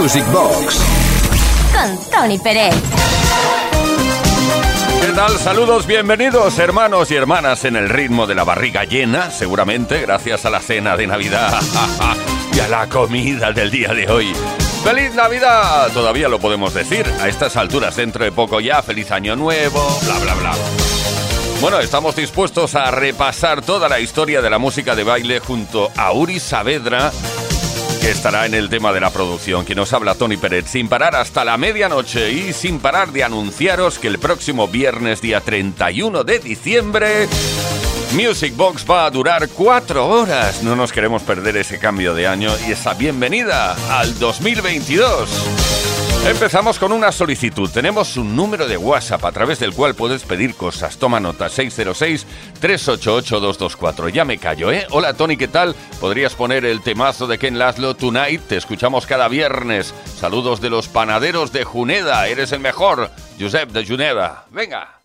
Music Box. Con Tony Pérez. ¿Qué tal? Saludos, bienvenidos hermanos y hermanas en el ritmo de la barriga llena, seguramente gracias a la cena de Navidad y a la comida del día de hoy. ¡Feliz Navidad! Todavía lo podemos decir, a estas alturas dentro de poco ya, feliz año nuevo, bla bla bla. Bueno, estamos dispuestos a repasar toda la historia de la música de baile junto a Uri Saavedra, que estará en el tema de la producción, que nos habla Tony Pérez, sin parar hasta la medianoche y sin parar de anunciaros que el próximo viernes, día 31 de diciembre, Music Box va a durar cuatro horas. No nos queremos perder ese cambio de año y esa bienvenida al 2022. Empezamos con una solicitud. Tenemos un número de WhatsApp a través del cual puedes pedir cosas. Toma nota 606-388-224. Ya me callo, ¿eh? Hola Tony, ¿qué tal? ¿Podrías poner el temazo de Ken Laszlo Tonight? Te escuchamos cada viernes. Saludos de los panaderos de Juneda. Eres el mejor. Josep de Juneda. Venga.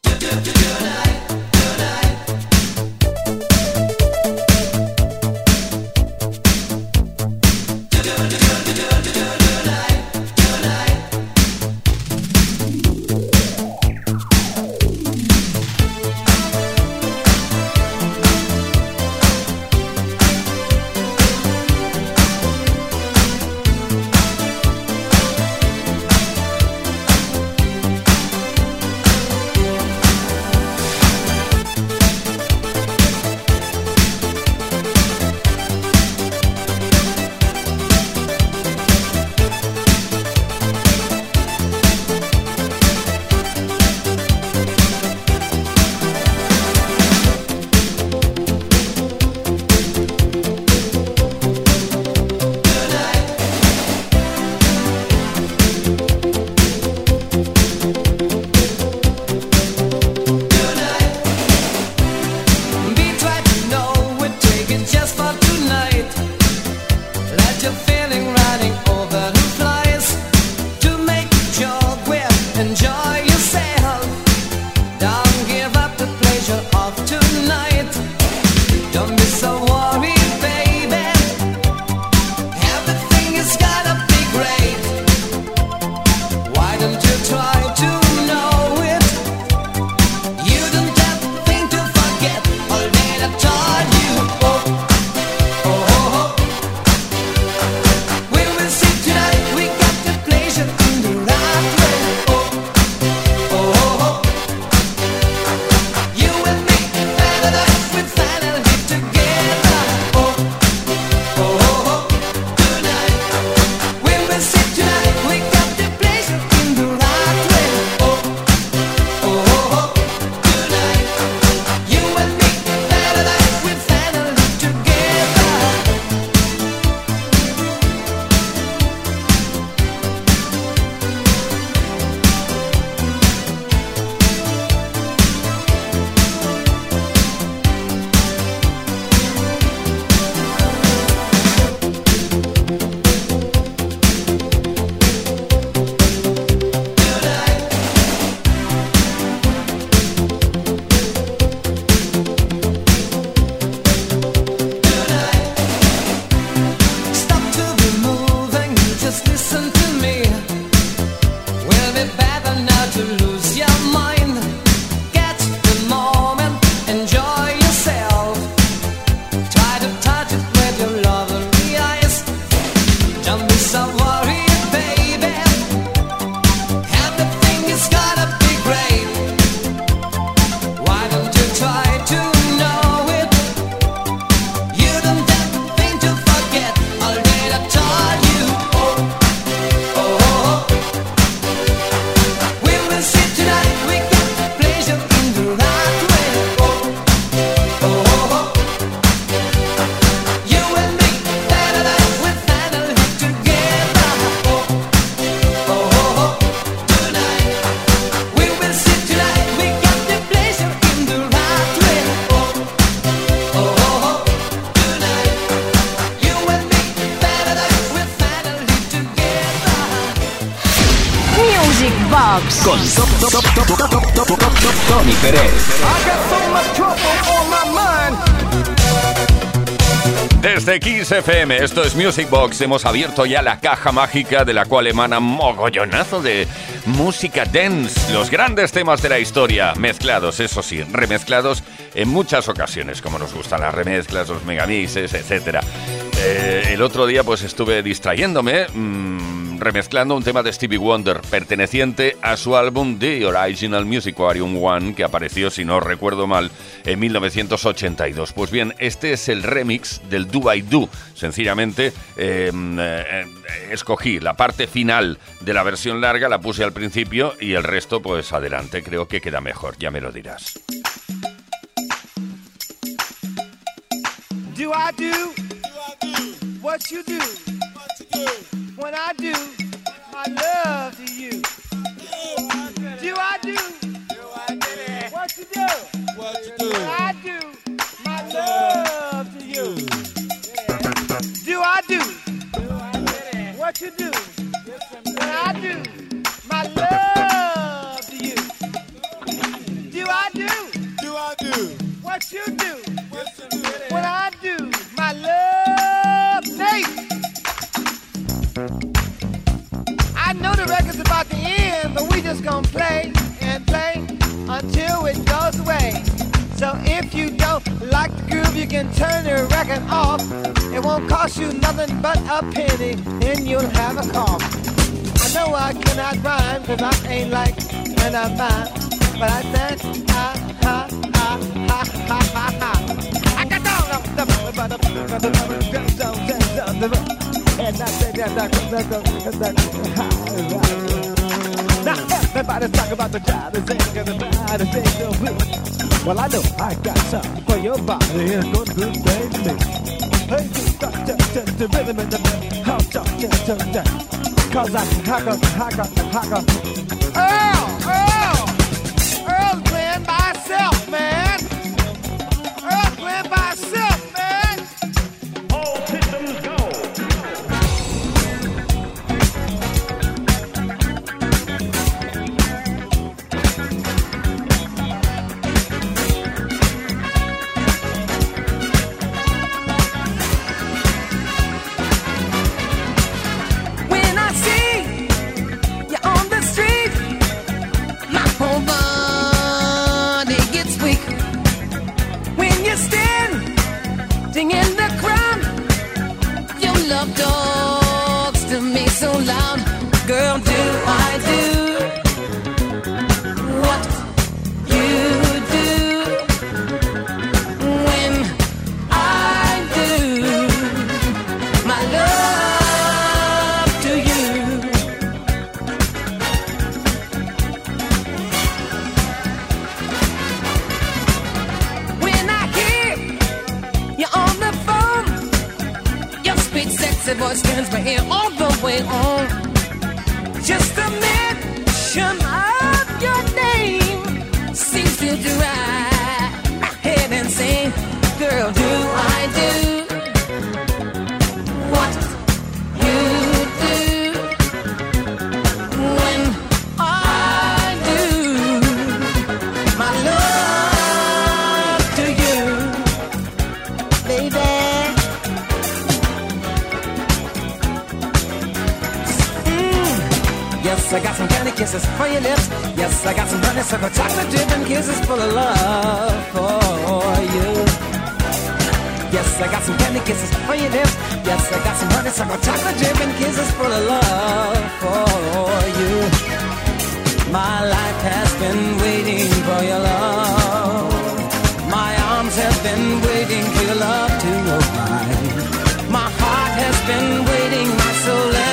FM, esto es Music Box, hemos abierto ya la caja mágica de la cual emana mogollonazo de música dance, los grandes temas de la historia, mezclados, eso sí, remezclados en muchas ocasiones, como nos gustan las remezclas, los megamixes, etc. el otro día pues estuve distrayéndome. Mmm, remezclando un tema de Stevie Wonder perteneciente a su álbum The Original Music Aquarium One que apareció, si no recuerdo mal, en 1982. Pues bien, este es el remix del Do I Do. Sencillamente em, eh, escogí la parte final de la versión larga, la puse al principio y el resto pues adelante. Creo que queda mejor, ya me lo dirás. Do I do? What you do? What you do? When I do my love to you. Do I do? Do I do? What you do? What you do? When I do my love to you. Do I do? What you do? When I do my love to you. Do I do? Do I do? What you do? When I do my love, Nate. I know the record's about to end, but we just gonna play and play until it goes away. So if you don't like the groove, you can turn the record off. It won't cost you nothing but a penny, and you'll have a cough. I know I cannot rhyme, I ain't like when I'm mine. But I said, ha, ha, ha, ha, ha, ha, ha. And I say that I and back high about the job They think Well I know I got something for your body And good, good baby Hey, you got to, to, to rhythm in the beat How talk, yeah, to that I can hack up! Yes, I got some candy kisses for your lips. Yes, I got some honey, sugar, chocolate dip kisses full of love for you. Yes, I got some candy kisses for your lips. Yes, I got some honey, sugar, chocolate dip kisses full of love for you. My life has been waiting for your love. My arms have been waiting for your love to open. My heart has been waiting, my soul.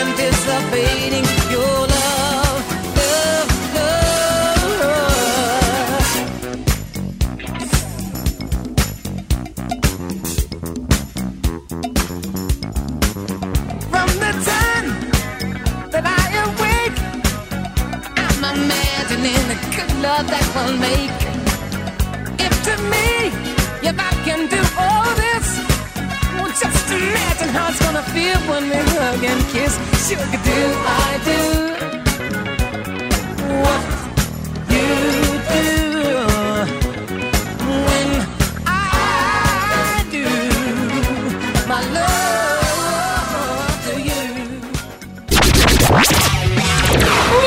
love that we'll make. If to me, if I can do all this, well, just imagine how it's gonna feel when we hug and kiss. Sugar, do I do what you do?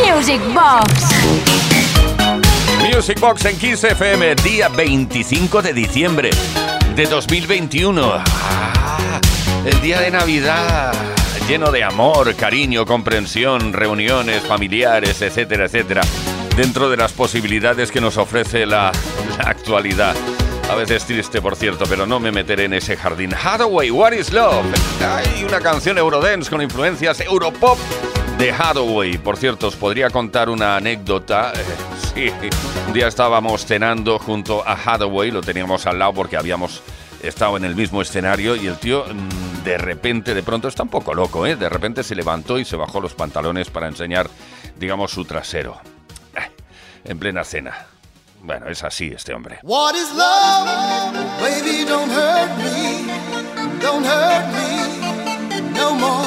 Music Box. Music Box en 15 FM, día 25 de diciembre de 2021. Ah, el día de Navidad, lleno de amor, cariño, comprensión, reuniones familiares, etcétera, etcétera, dentro de las posibilidades que nos ofrece la, la actualidad. A veces triste, por cierto, pero no me meteré en ese jardín. Hathaway, What is Love? Hay una canción Eurodance con influencias Europop de Hathaway. Por cierto, os podría contar una anécdota. Sí, un día estábamos cenando junto a Hathaway, lo teníamos al lado porque habíamos estado en el mismo escenario y el tío mm, de repente, de pronto, está un poco loco, ¿eh? De repente se levantó y se bajó los pantalones para enseñar, digamos, su trasero. En plena cena. Bueno, es así este hombre. What is love? Baby, don't hurt me. Don't hurt me no more.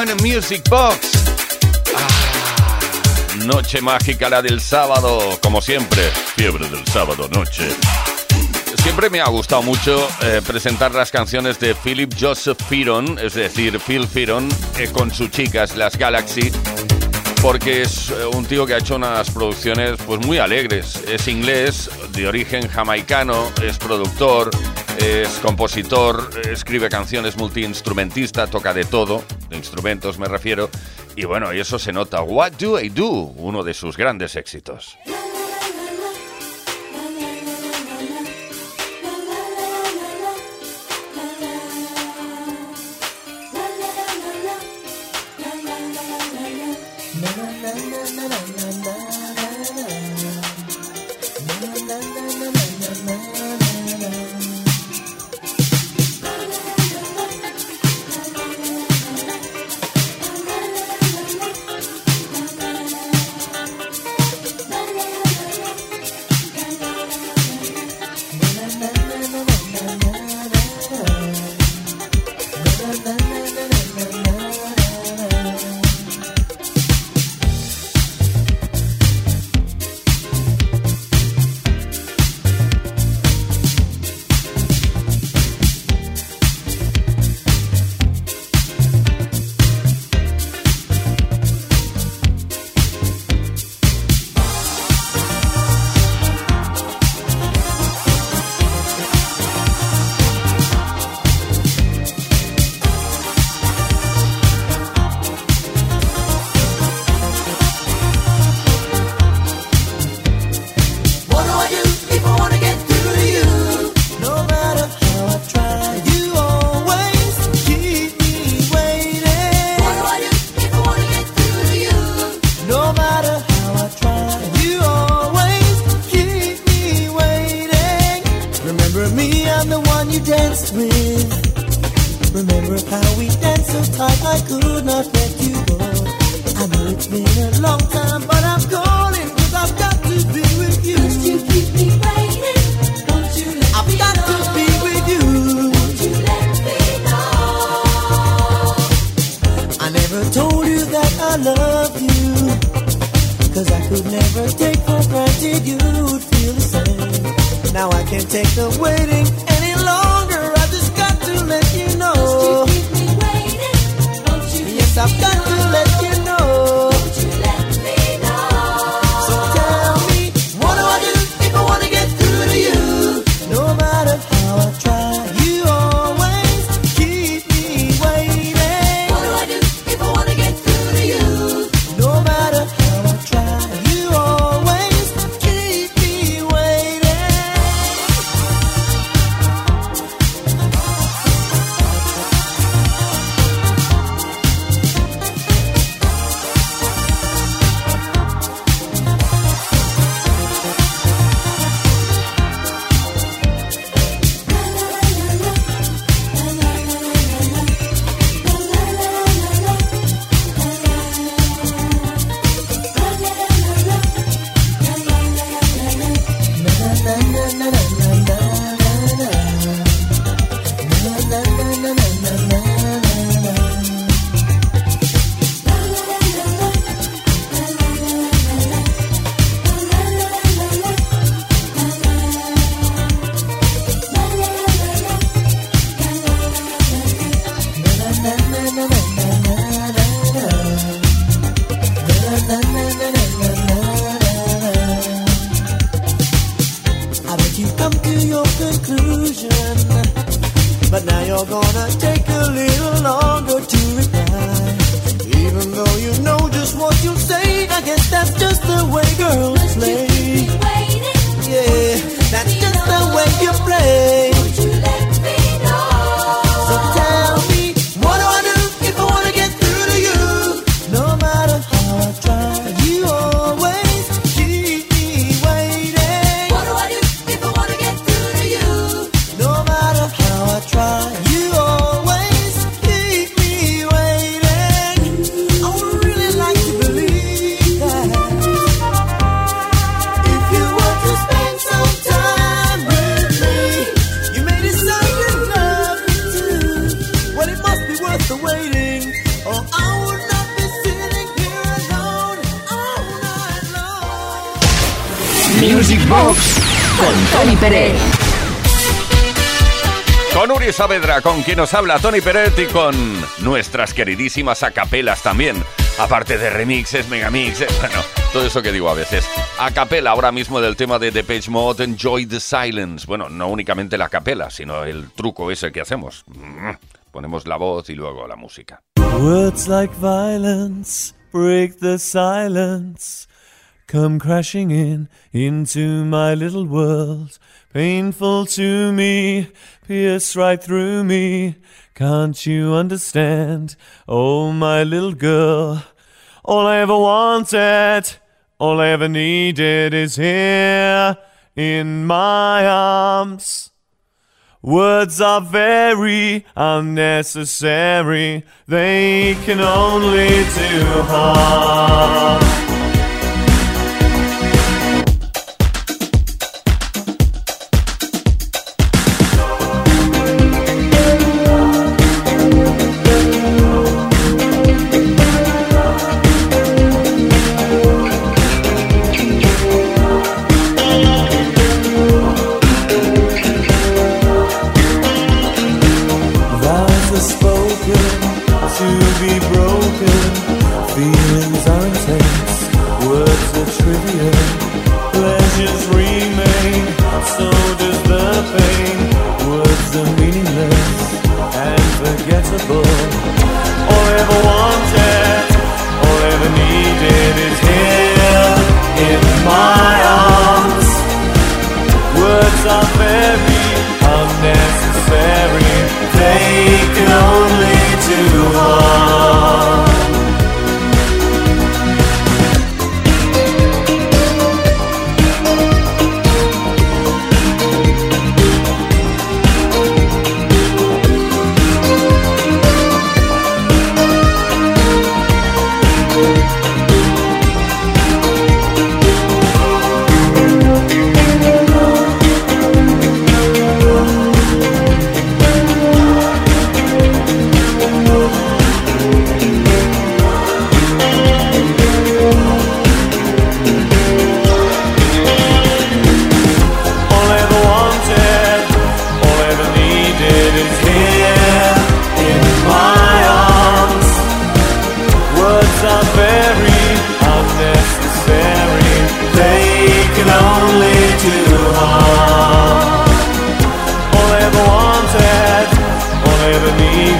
One Music Box. Ah, noche mágica la del sábado, como siempre. Fiebre del sábado, noche. Siempre me ha gustado mucho eh, presentar las canciones de Philip Joseph Fearon, es decir, Phil Fearon, eh, con sus chicas, las Galaxy, porque es eh, un tío que ha hecho unas producciones pues muy alegres. Es inglés, de origen jamaicano, es productor, es compositor, escribe canciones, multiinstrumentista, toca de todo, de instrumentos me refiero, y bueno, y eso se nota. What do I do? Uno de sus grandes éxitos. Con quien nos habla Tony Peret y con nuestras queridísimas acapelas también. Aparte de remixes, megamixes, bueno, todo eso que digo a veces. Acapela ahora mismo del tema de Depeche Mode, Enjoy the Silence. Bueno, no únicamente la capela, sino el truco ese que hacemos. Mm, Ponemos la voz y luego la música. Words like violence break the silence. Come crashing in into my little world. Painful to me, pierce right through me. Can't you understand? Oh, my little girl. All I ever wanted, all I ever needed is here in my arms. Words are very unnecessary, they can only do harm.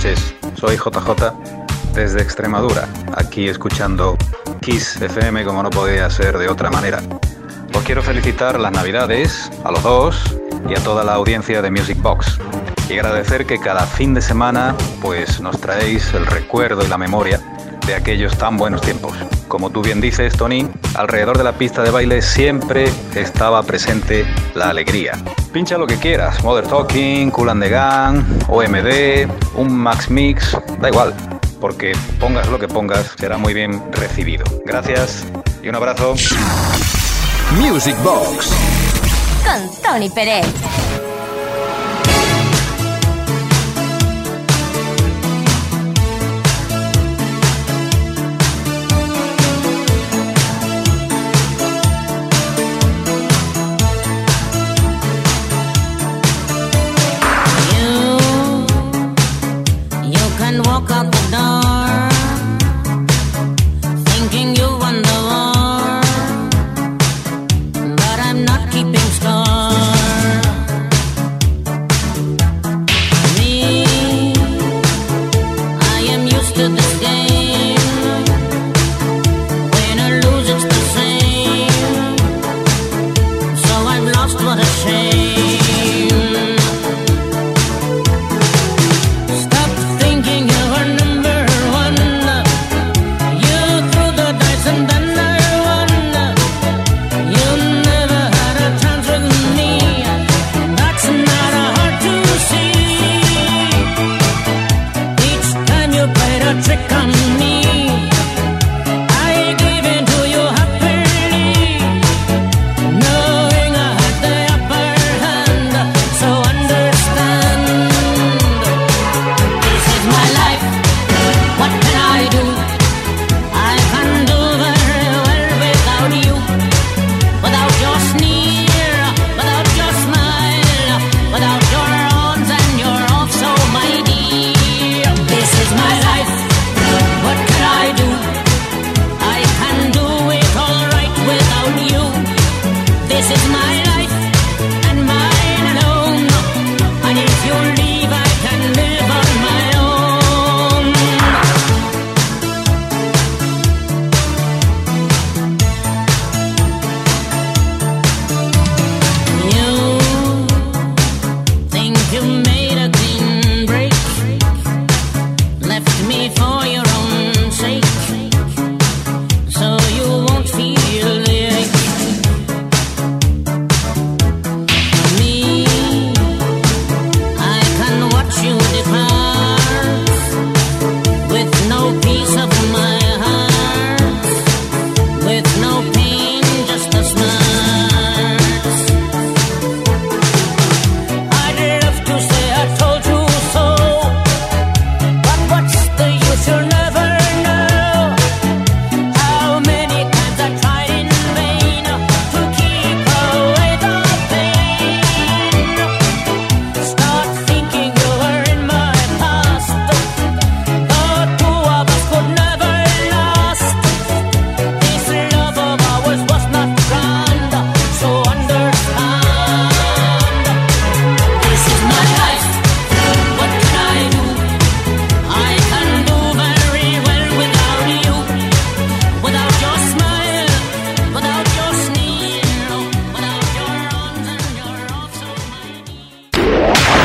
noches. Soy JJ desde Extremadura, aquí escuchando Kiss FM como no podía ser de otra manera. Os quiero felicitar las Navidades a los dos y a toda la audiencia de Music Box. Y agradecer que cada fin de semana pues nos traéis el recuerdo y la memoria de aquellos tan buenos tiempos. Como tú bien dices, Tony, alrededor de la pista de baile siempre estaba presente la alegría. Pincha lo que quieras, Mother Talking, Cool and the Gang, OMD, un Max Mix, da igual, porque pongas lo que pongas, será muy bien recibido. Gracias y un abrazo. Music Box. Con Tony Pérez.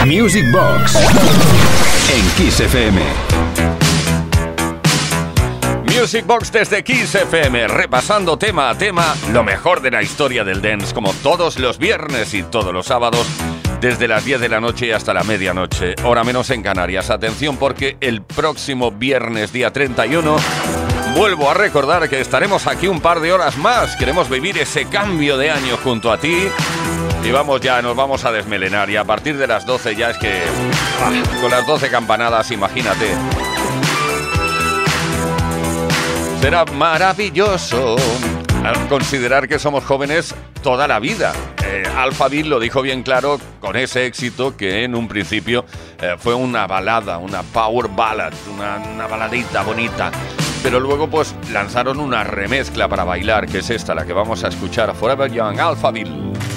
Music Box en Kiss FM. Music Box desde Kiss FM, repasando tema a tema lo mejor de la historia del dance, como todos los viernes y todos los sábados, desde las 10 de la noche hasta la medianoche, hora menos en Canarias. Atención porque el próximo viernes, día 31, vuelvo a recordar que estaremos aquí un par de horas más. Queremos vivir ese cambio de año junto a ti. Y vamos ya, nos vamos a desmelenar. Y a partir de las 12 ya es que... ah, con las 12 campanadas, imagínate. Será maravilloso al considerar que somos jóvenes toda la vida. Eh, Alphaville lo dijo bien claro con ese éxito que en un principio eh, fue una balada, una power ballad, una, una baladita bonita. Pero luego pues lanzaron una remezcla para bailar, que es esta, la que vamos a escuchar, Forever Young Alphaville.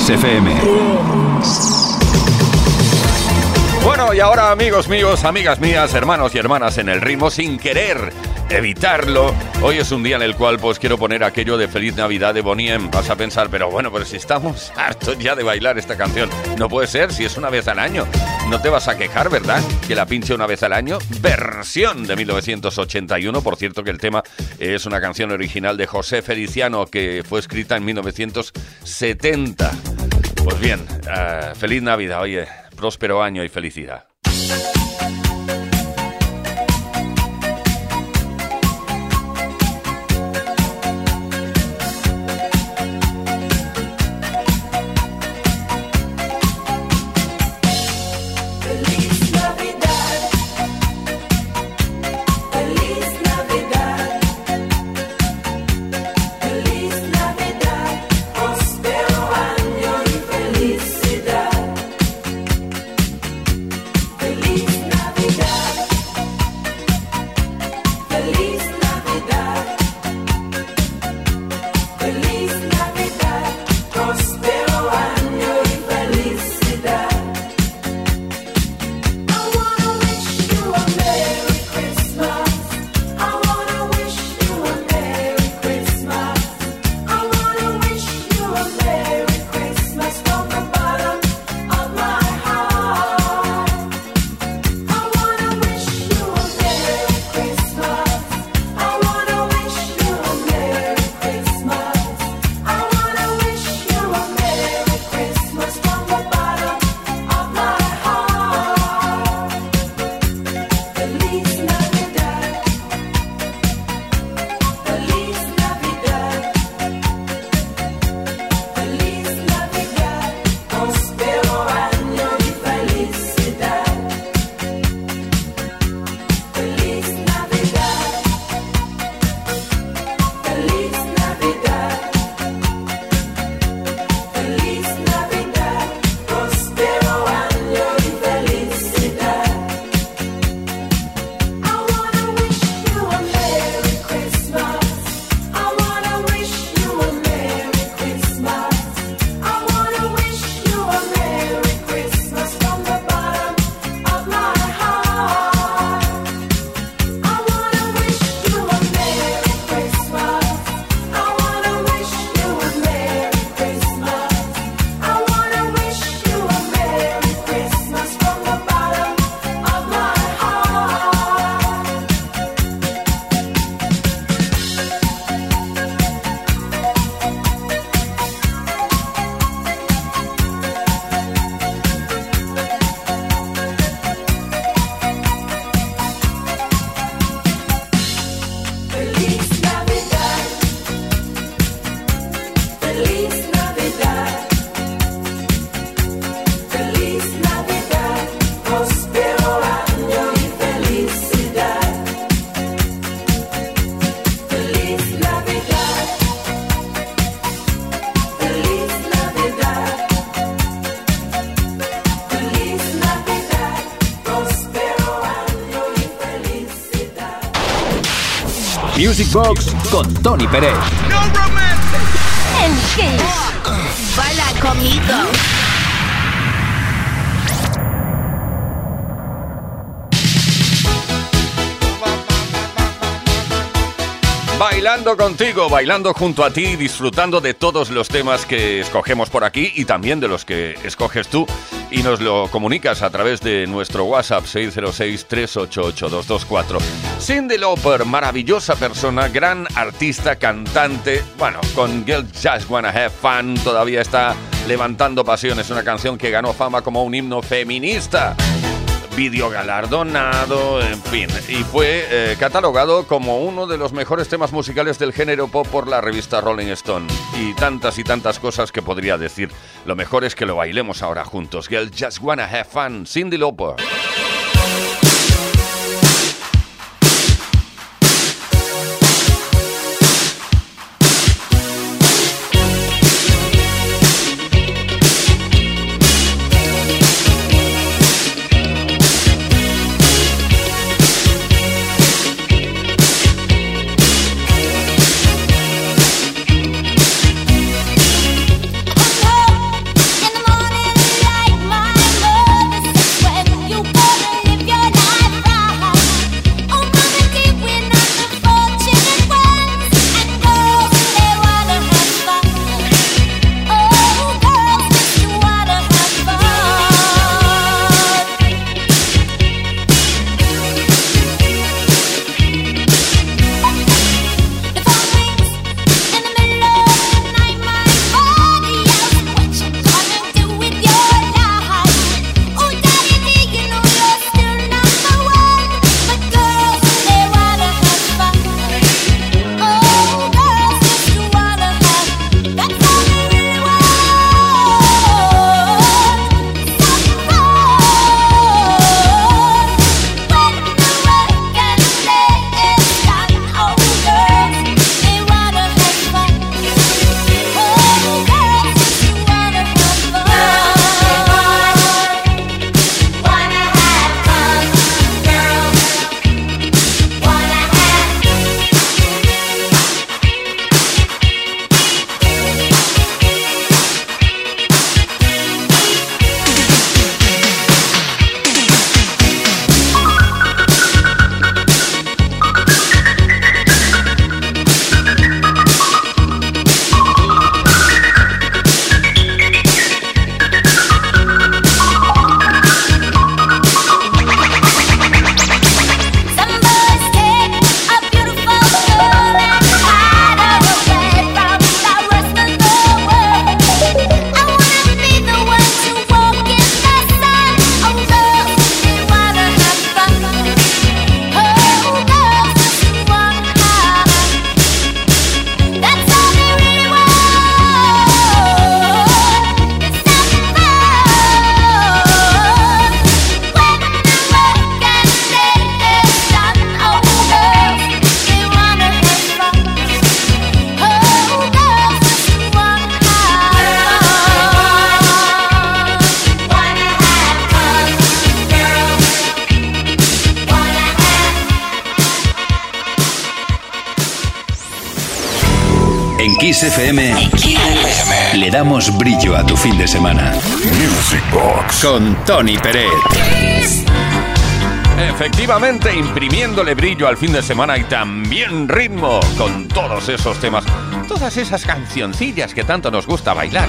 Kiss FM. Bueno, y ahora amigos míos, amigas mías, hermanos y hermanas en el ritmo, sin querer evitarlo. Hoy es un día en el cual pues quiero poner aquello de Feliz Navidad de Boniem. Vas a pensar, pero bueno, pero si estamos hartos ya de bailar esta canción. No puede ser, si es una vez al año. No te vas a quejar, ¿verdad? Que la pinche una vez al año. Versión de 1981. Por cierto que el tema es una canción original de José Feliciano que fue escrita en 1970. Pues bien, eh, feliz Navidad, oye, próspero año y felicidad. Con Tony Pérez. En Kiss. Baila conmigo. Bailando contigo, bailando junto a ti, disfrutando de todos los temas que escogemos por aquí y también de los que escoges tú y nos lo comunicas a través de nuestro WhatsApp 606-388-224. Cindy Lauper, maravillosa persona, gran artista, cantante, bueno, con Girl Just Wanna Have Fun todavía está levantando pasiones, una canción que ganó fama como un himno feminista vídeo galardonado, en fin, y fue eh, catalogado como uno de los mejores temas musicales del género pop por la revista Rolling Stone. Y tantas y tantas cosas que podría decir. Lo mejor es que lo bailemos ahora juntos. Girl, just wanna have fun. Cindy Lauper. Con Tony Peret. Efectivamente, imprimiéndole brillo al fin de semana y también ritmo con todos esos temas, todas esas cancioncillas que tanto nos gusta bailar.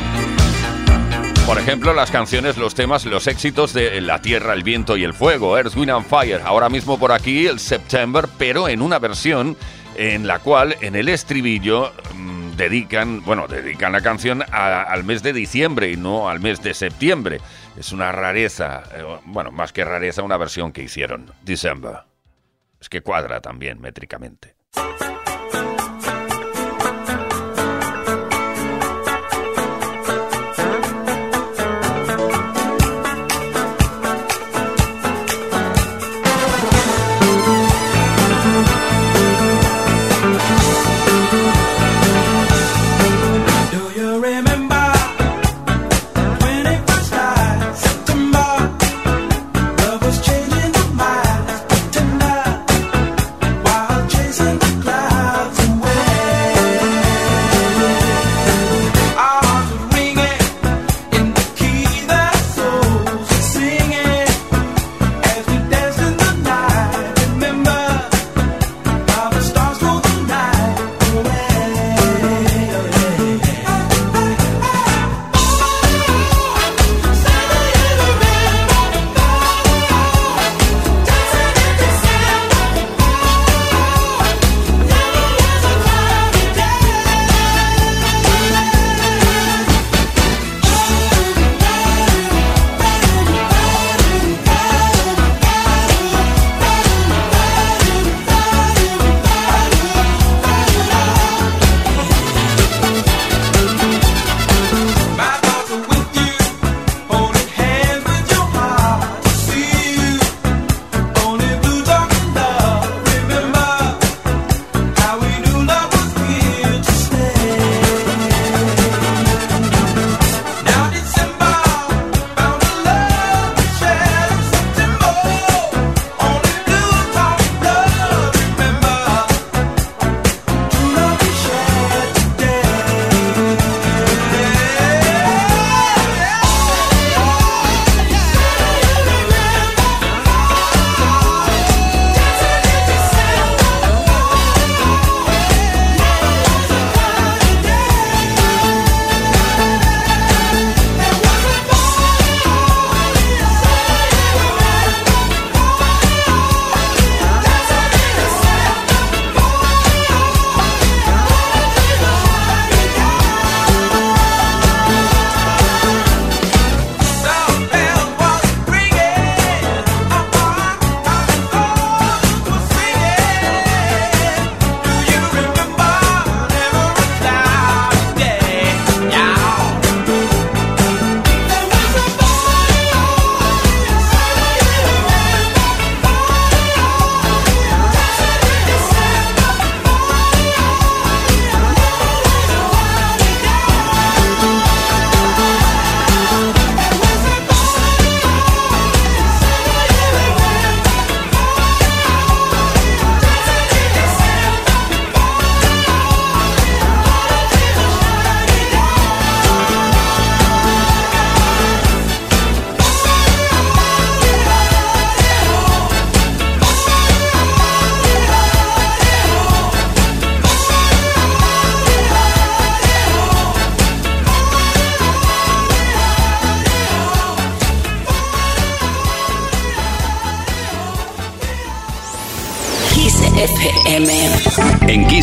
Por ejemplo, las canciones, los temas, los éxitos de La Tierra, el Viento y el Fuego, Earth, Wind and Fire. Ahora mismo por aquí, el September, pero en una versión en la cual en el estribillo mm, dedican, bueno, dedican la canción a- al mes de diciembre y no al mes de septiembre. Es una rareza, eh, bueno, más que rareza, una versión que hicieron, December. Es que cuadra también métricamente.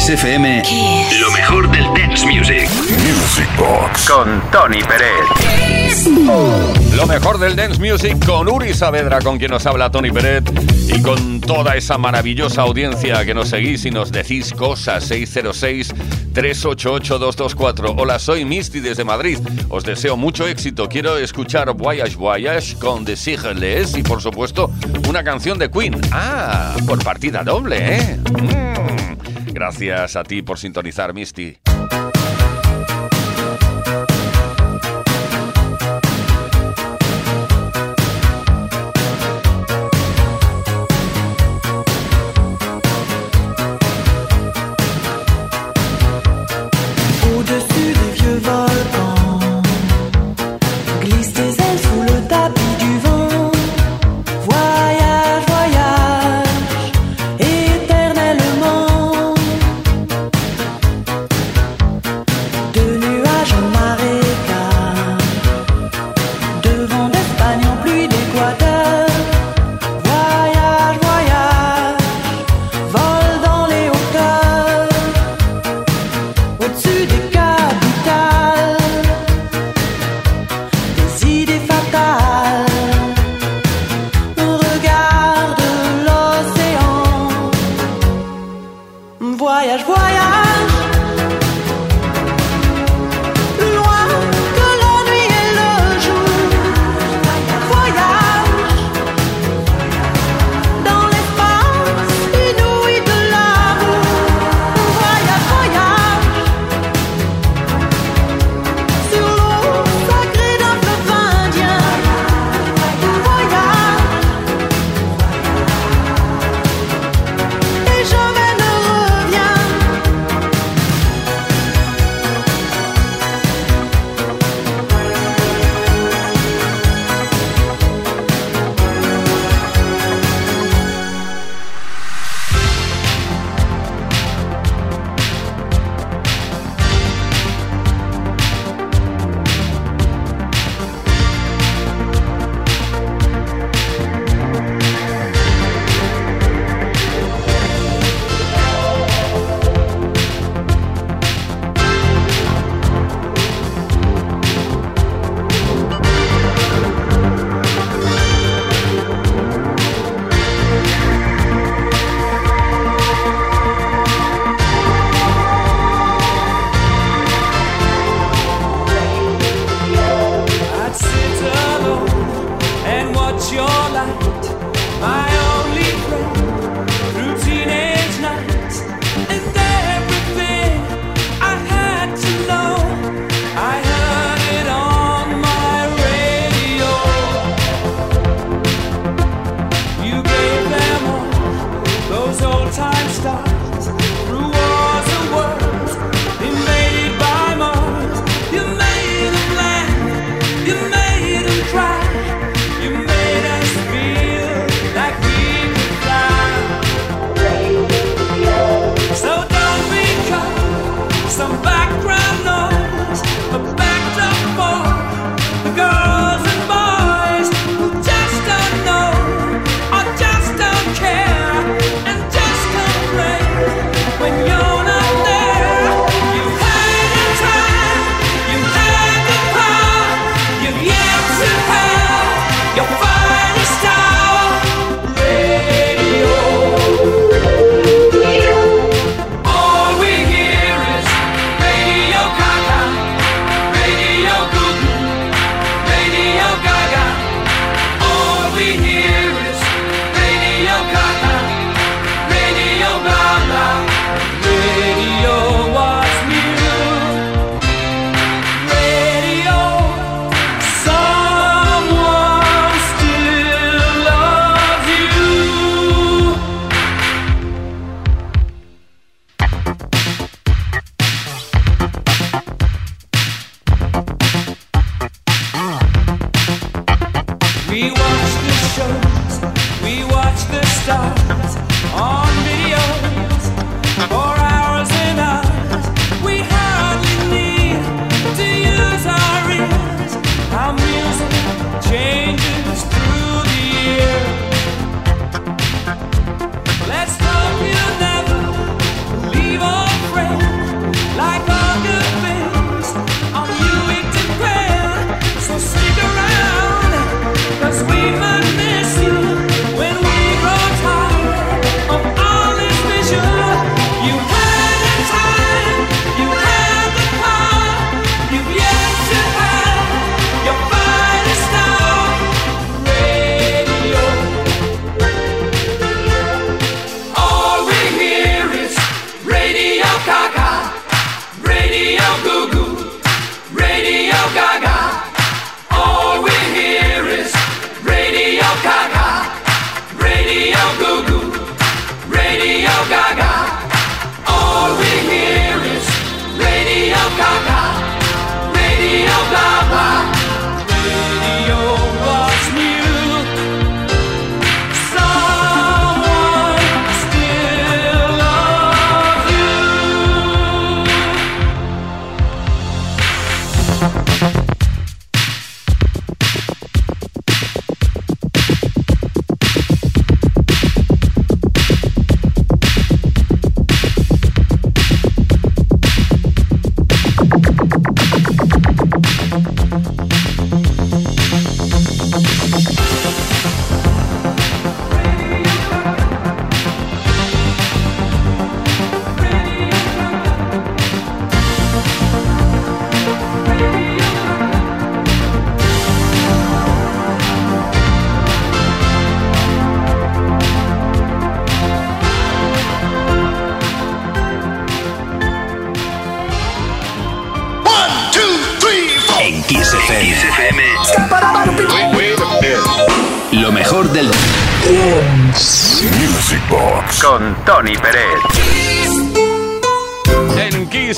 Kiss FM, Kiss. lo mejor del dance music. Music Box. Con Tony Peret. Lo mejor del dance music con Uri Saavedra, con quien nos habla Tony Peret, y con toda esa maravillosa audiencia que nos seguís y nos decís cosas. 606-388-224. Hola, soy Misty desde Madrid. Os deseo mucho éxito. Quiero escuchar Voyage Voyage con The Sigles y, por supuesto, una canción de Queen. Ah, por partida doble, ¿eh? Mm. Gracias a ti por sintonizar, Misty.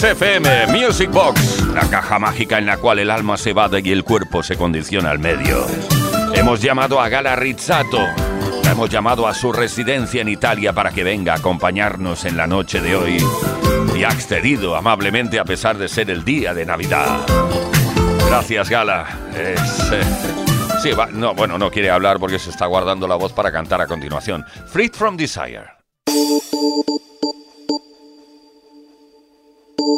Kiss FM Music Box, la caja mágica en la cual el alma se va y el cuerpo se condiciona al medio. Hemos llamado a Gala Rizzato, la hemos llamado a su residencia en Italia para que venga a acompañarnos en la noche de hoy y ha accedido amablemente a pesar de ser el día de Navidad. Gracias, Gala. Eh, sí, no, bueno, no quiere hablar porque se está guardando la voz para cantar a continuación. Freed from Desire. My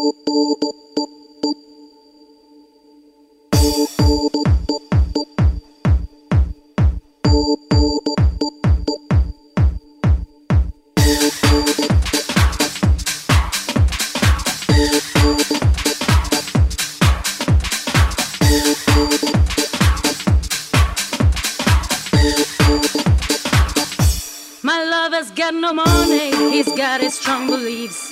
lover's got no money, he's got his strong beliefs.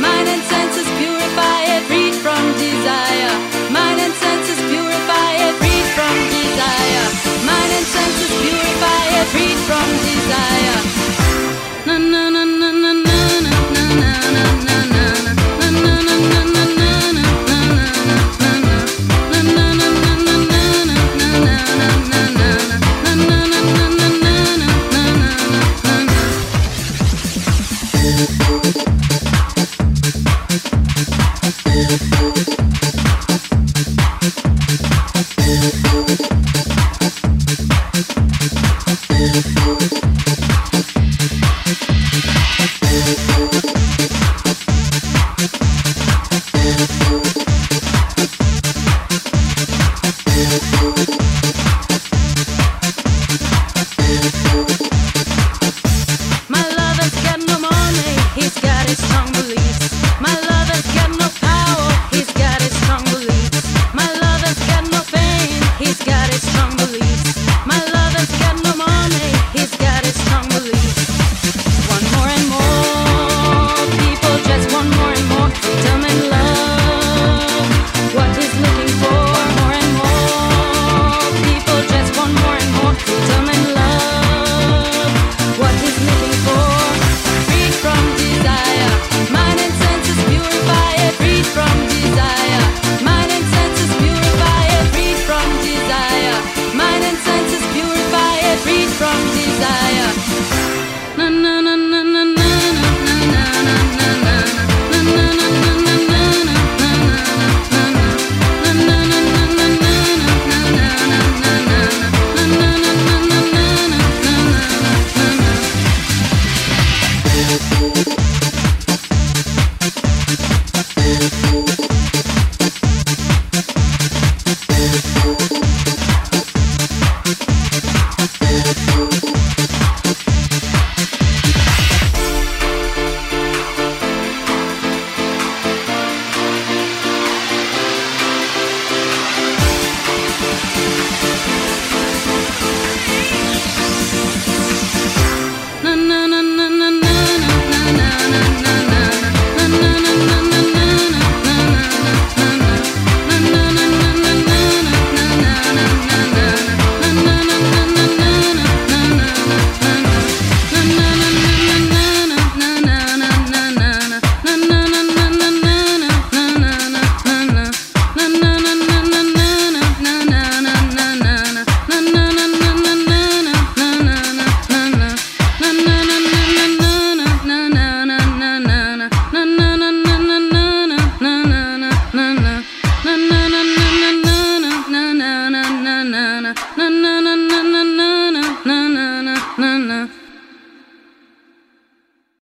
mind and senses purify it, freed from desire, mind and senses purify it, freed from desire, mind and senses purify it, freed from desire. Na na na